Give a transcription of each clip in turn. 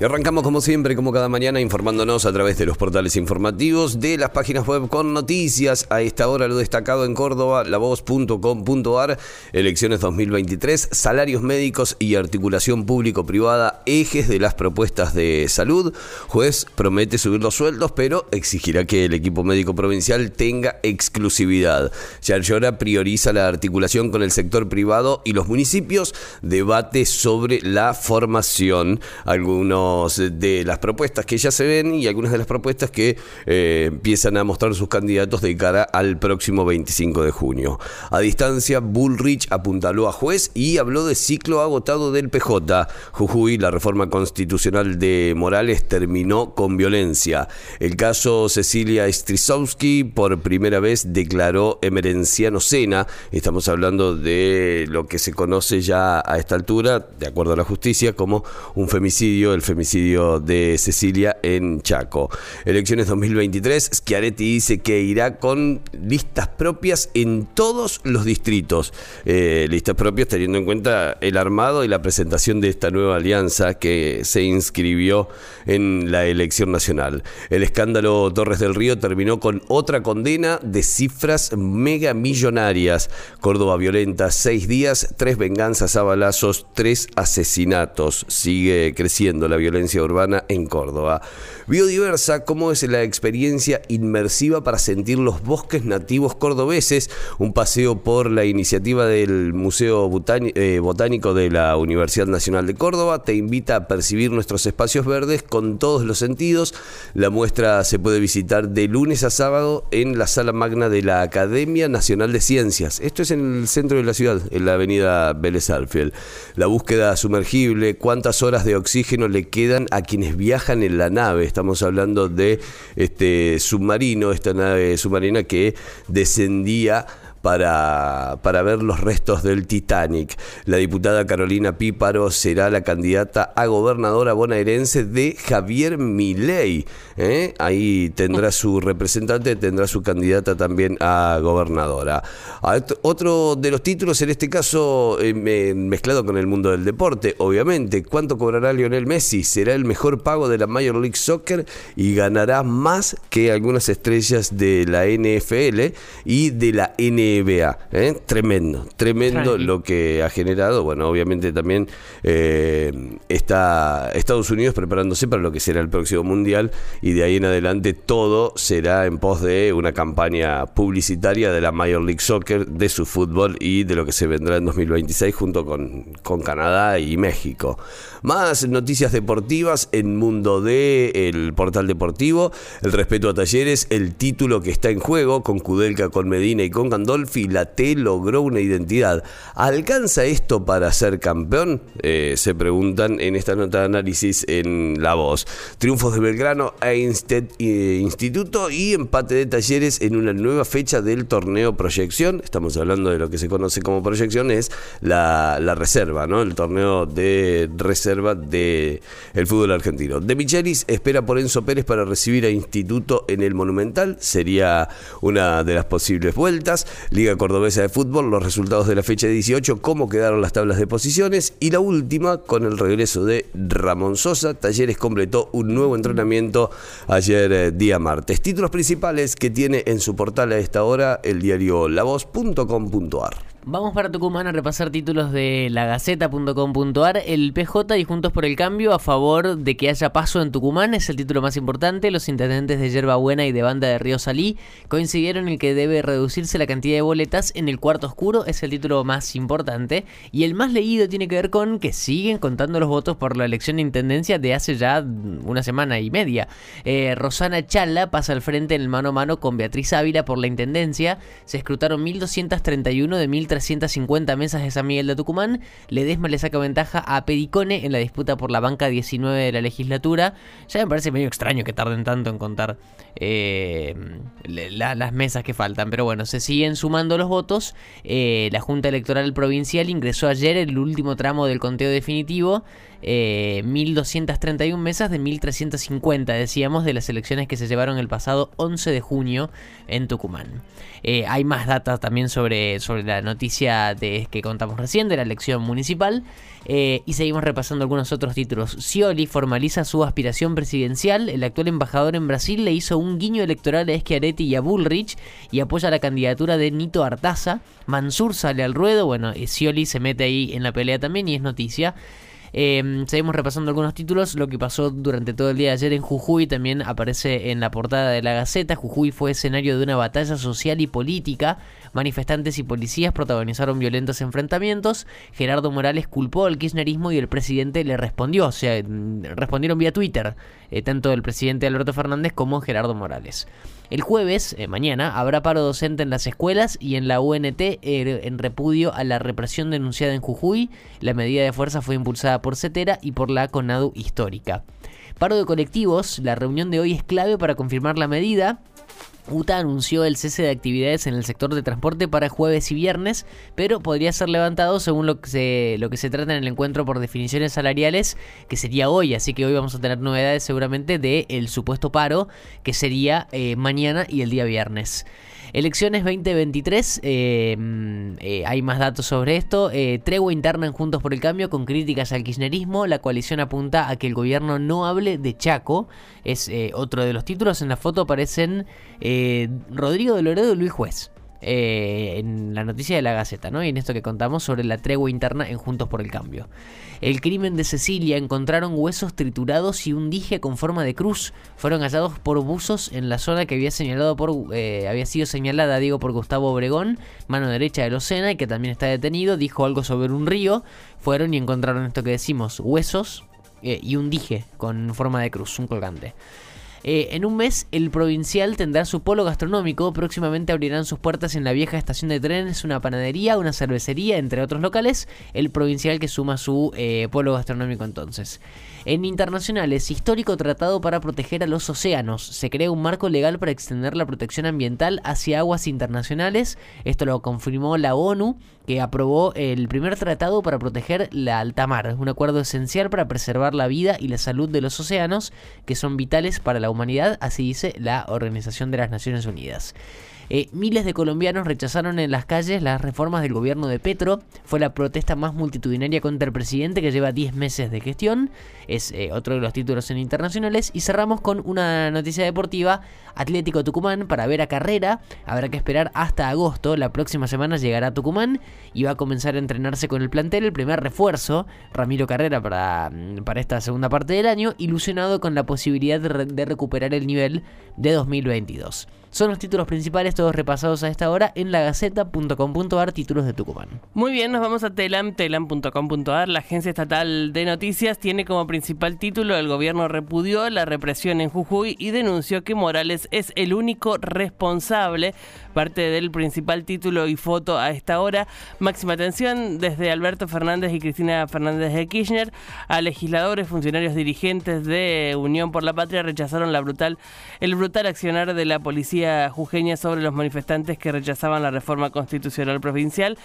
Y arrancamos como siempre, como cada mañana, informándonos a través de los portales informativos, de las páginas web con noticias. A esta hora lo destacado en Córdoba, lavoz.com.ar, elecciones 2023, salarios médicos y articulación público-privada, ejes de las propuestas de salud. Juez promete subir los sueldos, pero exigirá que el equipo médico provincial tenga exclusividad. Yarlora prioriza la articulación con el sector privado y los municipios. Debate sobre la formación. Algunos de las propuestas que ya se ven y algunas de las propuestas que eh, empiezan a mostrar sus candidatos de cara al próximo 25 de junio. A distancia, Bullrich apuntaló a juez y habló de ciclo agotado del PJ. Jujuy, la reforma constitucional de Morales terminó con violencia. El caso Cecilia Strisowski por primera vez declaró emerenciano Sena. Estamos hablando de lo que se conoce ya a esta altura, de acuerdo a la justicia, como un femicidio, el femicidio homicidio de Cecilia en Chaco. Elecciones 2023, Schiaretti dice que irá con listas propias en todos los distritos. Eh, listas propias teniendo en cuenta el armado y la presentación de esta nueva alianza que se inscribió en la elección nacional. El escándalo Torres del Río terminó con otra condena de cifras mega millonarias. Córdoba violenta, seis días, tres venganzas a balazos, tres asesinatos. Sigue creciendo la violencia violencia urbana en Córdoba. Biodiversa, ¿cómo es la experiencia inmersiva para sentir los bosques nativos cordobeses? Un paseo por la iniciativa del Museo eh, Botánico de la Universidad Nacional de Córdoba te invita a percibir nuestros espacios verdes con todos los sentidos. La muestra se puede visitar de lunes a sábado en la sala magna de la Academia Nacional de Ciencias. Esto es en el centro de la ciudad, en la avenida Vélez Arfiel. La búsqueda sumergible, cuántas horas de oxígeno le quedan a quienes viajan en la nave. Estamos hablando de este submarino, esta nave submarina que descendía para, para ver los restos del Titanic. La diputada Carolina Píparo será la candidata a gobernadora bonaerense de Javier Milei. ¿eh? Ahí tendrá su representante, tendrá su candidata también a gobernadora. Otro de los títulos, en este caso eh, mezclado con el mundo del deporte, obviamente, ¿cuánto cobrará Lionel Messi? Será el mejor pago de la Major League Soccer y ganará más que algunas estrellas de la NFL y de la NFL NBA. ¿eh? Tremendo, tremendo lo que ha generado. Bueno, obviamente también eh, está Estados Unidos preparándose para lo que será el próximo Mundial y de ahí en adelante todo será en pos de una campaña publicitaria de la Major League Soccer, de su fútbol y de lo que se vendrá en 2026 junto con, con Canadá y México. Más noticias deportivas en Mundo D, el portal deportivo, el respeto a talleres, el título que está en juego con Kudelka, con Medina y con Gandol la T logró una identidad. ¿Alcanza esto para ser campeón? Eh, se preguntan en esta nota de análisis en La Voz. Triunfos de Belgrano e Instituto y empate de Talleres en una nueva fecha del torneo Proyección. Estamos hablando de lo que se conoce como Proyección, es la, reserva, ¿no? El torneo de reserva del el fútbol argentino. De Michelis espera por Enzo Pérez para recibir a Instituto en el Monumental. Sería una de las posibles vueltas. Liga Cordobesa de Fútbol, los resultados de la fecha 18, cómo quedaron las tablas de posiciones y la última con el regreso de Ramón Sosa. Talleres completó un nuevo entrenamiento ayer eh, día martes. Títulos principales que tiene en su portal a esta hora el diario lavoz.com.ar. Vamos para Tucumán a repasar títulos de lagaceta.com.ar. El PJ y Juntos por el Cambio a favor de que haya paso en Tucumán es el título más importante. Los intendentes de Yerba Buena y de Banda de Río Salí coincidieron en que debe reducirse la cantidad de boletas en el cuarto oscuro. Es el título más importante. Y el más leído tiene que ver con que siguen contando los votos por la elección de intendencia de hace ya una semana y media. Eh, Rosana Chala pasa al frente en el mano a mano con Beatriz Ávila por la intendencia. Se escrutaron 1.231 de 1.300 1.350 mesas de San Miguel de Tucumán. Ledesma le saca ventaja a Pedicone en la disputa por la banca 19 de la legislatura. Ya me parece medio extraño que tarden tanto en contar eh, las mesas que faltan, pero bueno, se siguen sumando los votos. Eh, la Junta Electoral Provincial ingresó ayer el último tramo del conteo definitivo. 1.231 eh, mesas de 1.350, decíamos, de las elecciones que se llevaron el pasado 11 de junio en Tucumán. Hay más datos también sobre, sobre la noticia de, que contamos recién de la elección municipal. Eh, y seguimos repasando algunos otros títulos. Scioli formaliza su aspiración presidencial. El actual embajador en Brasil le hizo un guiño electoral a Schiaretti y a Bullrich y apoya la candidatura de Nito Artaza. Mansur sale al ruedo. Bueno, Scioli se mete ahí en la pelea también y es noticia. Eh, seguimos repasando algunos títulos. Lo que pasó durante todo el día de ayer en Jujuy también aparece en la portada de la Gaceta. Jujuy fue escenario de una batalla social y política. Manifestantes y policías protagonizaron violentos enfrentamientos. Gerardo Morales culpó al kirchnerismo y el presidente le respondió. O sea, mm, respondieron vía Twitter, eh, tanto el presidente Alberto Fernández como Gerardo Morales. El jueves, eh, mañana, habrá paro docente en las escuelas y en la UNT eh, en repudio a la represión denunciada en Jujuy. La medida de fuerza fue impulsada por CETERA y por la CONADU histórica. Paro de colectivos, la reunión de hoy es clave para confirmar la medida. UTA anunció el cese de actividades en el sector de transporte para jueves y viernes, pero podría ser levantado según lo que se, lo que se trata en el encuentro por definiciones salariales, que sería hoy, así que hoy vamos a tener novedades seguramente del el supuesto paro, que sería eh, mañana y el día viernes. Elecciones 2023, eh, eh, hay más datos sobre esto. Eh, tregua interna en Juntos por el Cambio con críticas al kirchnerismo. La coalición apunta a que el gobierno no hable de Chaco. Es otro de los títulos. En la foto aparecen Rodrigo de Loredo y Luis Juez. Eh, en la noticia de la Gaceta, ¿no? Y en esto que contamos sobre la tregua interna en Juntos por el Cambio. El crimen de Cecilia encontraron huesos triturados y un dije con forma de cruz. Fueron hallados por buzos en la zona que había señalado por eh, había sido señalada, digo, por Gustavo Obregón, mano derecha de Locena, y que también está detenido. Dijo algo sobre un río. Fueron y encontraron esto que decimos, huesos eh, y un dije con forma de cruz, un colgante. Eh, en un mes, el provincial tendrá su polo gastronómico. Próximamente abrirán sus puertas en la vieja estación de trenes, una panadería, una cervecería, entre otros locales. El provincial que suma su eh, polo gastronómico entonces. En internacionales, histórico tratado para proteger a los océanos. Se crea un marco legal para extender la protección ambiental hacia aguas internacionales. Esto lo confirmó la ONU, que aprobó el primer tratado para proteger la alta mar. Un acuerdo esencial para preservar la vida y la salud de los océanos, que son vitales para la humanidad, así dice la Organización de las Naciones Unidas. Eh, miles de colombianos rechazaron en las calles las reformas del gobierno de Petro. Fue la protesta más multitudinaria contra el presidente que lleva 10 meses de gestión. Es eh, otro de los títulos en internacionales. Y cerramos con una noticia deportiva. Atlético Tucumán para ver a carrera. Habrá que esperar hasta agosto. La próxima semana llegará a Tucumán y va a comenzar a entrenarse con el plantel. El primer refuerzo, Ramiro Carrera, para, mm, para esta segunda parte del año. Ilusionado con la posibilidad de recuperar el nivel de 2022. Son los títulos principales, todos repasados a esta hora en lagaceta.com.ar, títulos de Tucumán. Muy bien, nos vamos a Telam, telam.com.ar. La agencia estatal de noticias tiene como principal título el gobierno repudió la represión en Jujuy y denunció que Morales es el único responsable. Parte del principal título y foto a esta hora. Máxima atención desde Alberto Fernández y Cristina Fernández de Kirchner a legisladores, funcionarios dirigentes de Unión por la Patria rechazaron la brutal, el brutal accionar de la policía jujeña sobre los manifestantes que rechazaban la reforma constitucional provincial,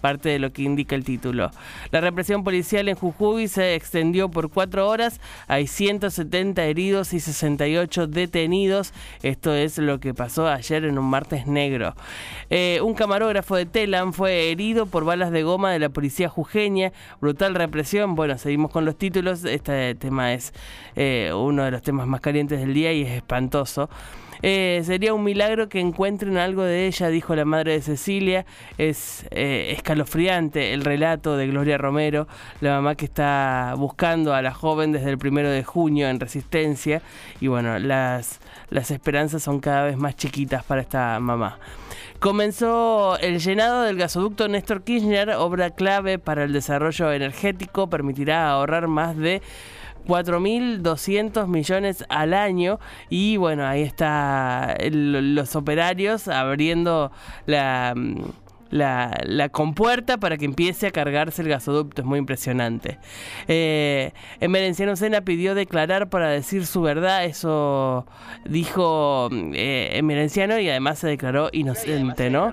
parte de lo que indica el título. La represión policial en Jujuy se extendió por cuatro horas, hay 170 heridos y 68 detenidos, esto es lo que pasó ayer en un martes negro. Eh, un camarógrafo de Telam fue herido por balas de goma de la policía jujeña, brutal represión, bueno, seguimos con los títulos, este tema es eh, uno de los temas más calientes del día y es espantoso. Eh, sería un milagro que encuentren algo de ella, dijo la madre de Cecilia. Es eh, escalofriante el relato de Gloria Romero, la mamá que está buscando a la joven desde el primero de junio en Resistencia. Y bueno, las, las esperanzas son cada vez más chiquitas para esta mamá. Comenzó el llenado del gasoducto Néstor Kirchner, obra clave para el desarrollo energético, permitirá ahorrar más de 4.200 millones al año. Y bueno, ahí está los operarios abriendo la... Mm, la, compuerta para que empiece a cargarse el gasoducto. Es muy impresionante. Eh, Emerenciano Sena pidió declarar para decir su verdad. Eso dijo eh, Emerenciano y además se declaró inocente, ¿no?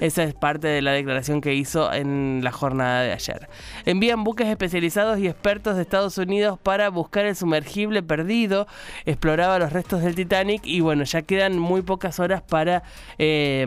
Esa es parte de la declaración que hizo en la jornada de ayer. Envían buques especializados y expertos de Estados Unidos para buscar el sumergible perdido. Exploraba los restos del Titanic y bueno, ya quedan muy pocas horas para eh,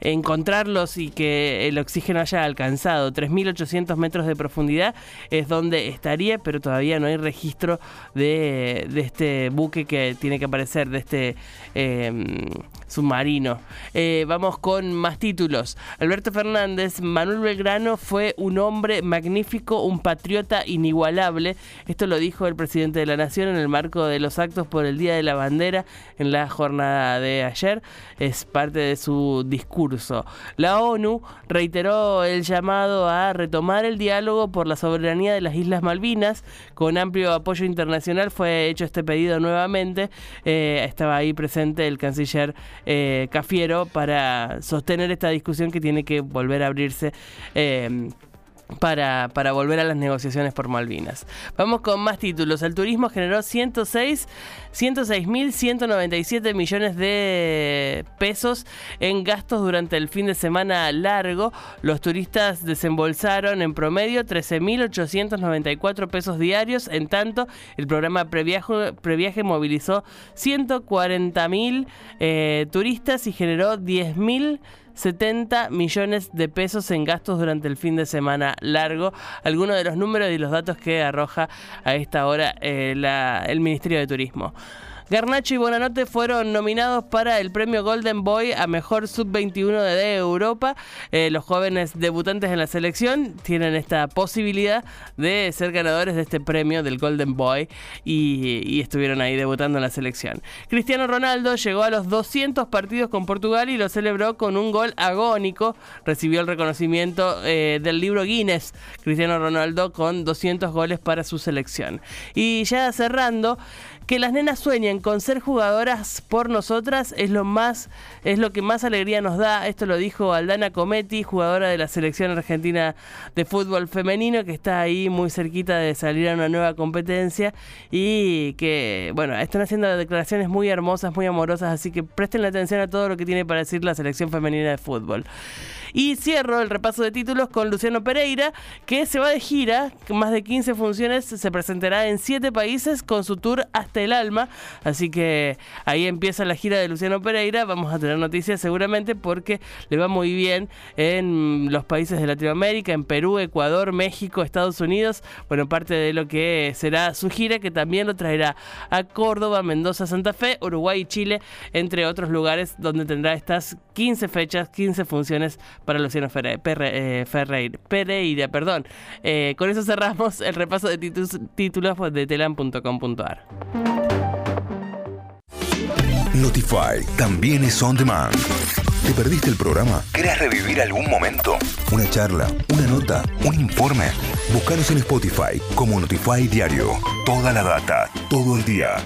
encontrarlos y que el oxígeno haya alcanzado 3.800 metros de profundidad es donde estaría, pero todavía no hay registro de, este buque que tiene que aparecer, de este em, submarino. Eh, vamos con más títulos. Alberto Fernández, Manuel Belgrano fue un hombre magnífico, un patriota inigualable. Esto lo dijo el presidente de la Nación en el marco de los actos por el Día de la Bandera en la jornada de ayer. Es parte de su discurso. La ONU reiteró el llamado a retomar el diálogo por la soberanía de las Islas Malvinas. Con amplio apoyo internacional fue hecho este pedido nuevamente. Eh, estaba ahí presente el canciller eh, Cafiero para sostener esta discusión que tiene que volver a abrirse. Eh, para, para, volver a las negociaciones por Malvinas. Vamos con más títulos. El turismo generó 106 106.197 millones de pesos en gastos durante el fin de semana largo. Los turistas desembolsaron en promedio 13.894 pesos diarios. En tanto, el programa Previaje, Previaje movilizó 140.000 eh, turistas y generó 10.000 70 millones de pesos en gastos durante el fin de semana largo. Algunos de los números y los datos que arroja a esta hora eh, el Ministerio de Turismo. Garnacho y Bonanote fueron nominados para el premio Golden Boy a mejor sub-21 de Europa. Eh, los jóvenes debutantes en la selección tienen esta posibilidad de ser ganadores de este premio del Golden Boy y, estuvieron ahí debutando en la selección. Cristiano Ronaldo llegó a los 200 partidos con Portugal y lo celebró con un gol agónico. Recibió el reconocimiento eh, del libro Guinness. Cristiano Ronaldo con 200 goles para su selección. Y ya cerrando, que las nenas sueñen con ser jugadoras por nosotras es lo más es lo que más alegría nos da. Esto lo dijo Aldana Cometti, jugadora de la selección argentina de fútbol femenino que está ahí muy cerquita de salir a una nueva competencia y que bueno, están haciendo declaraciones muy hermosas, muy amorosas, así que presten la atención a todo lo que tiene para decir la selección femenina de fútbol. Y cierro el repaso de títulos con Luciano Pereira, que se va de gira, más de 15 funciones, se presentará en 7 países con su tour Hasta el Alma. Así que ahí empieza la gira de Luciano Pereira. Vamos a tener noticias seguramente porque le va muy bien en los países de Latinoamérica, en Perú, Ecuador, México, Estados Unidos. Bueno, parte de lo que será su gira, que también lo traerá a Córdoba, Mendoza, Santa Fe, Uruguay y Chile, entre otros lugares donde tendrá estas 15 fechas, 15 funciones para Luciano eh, Ferreira. Pereira, perdón. Eh, con eso cerramos el repaso de títulos de telam.com.ar. Notify también es on demand. ¿Te perdiste el programa? ¿Querés revivir algún momento? ¿Una charla? ¿Una nota? ¿Un informe? Búscanos en Spotify como Notify Diario. Toda la data, todo el día.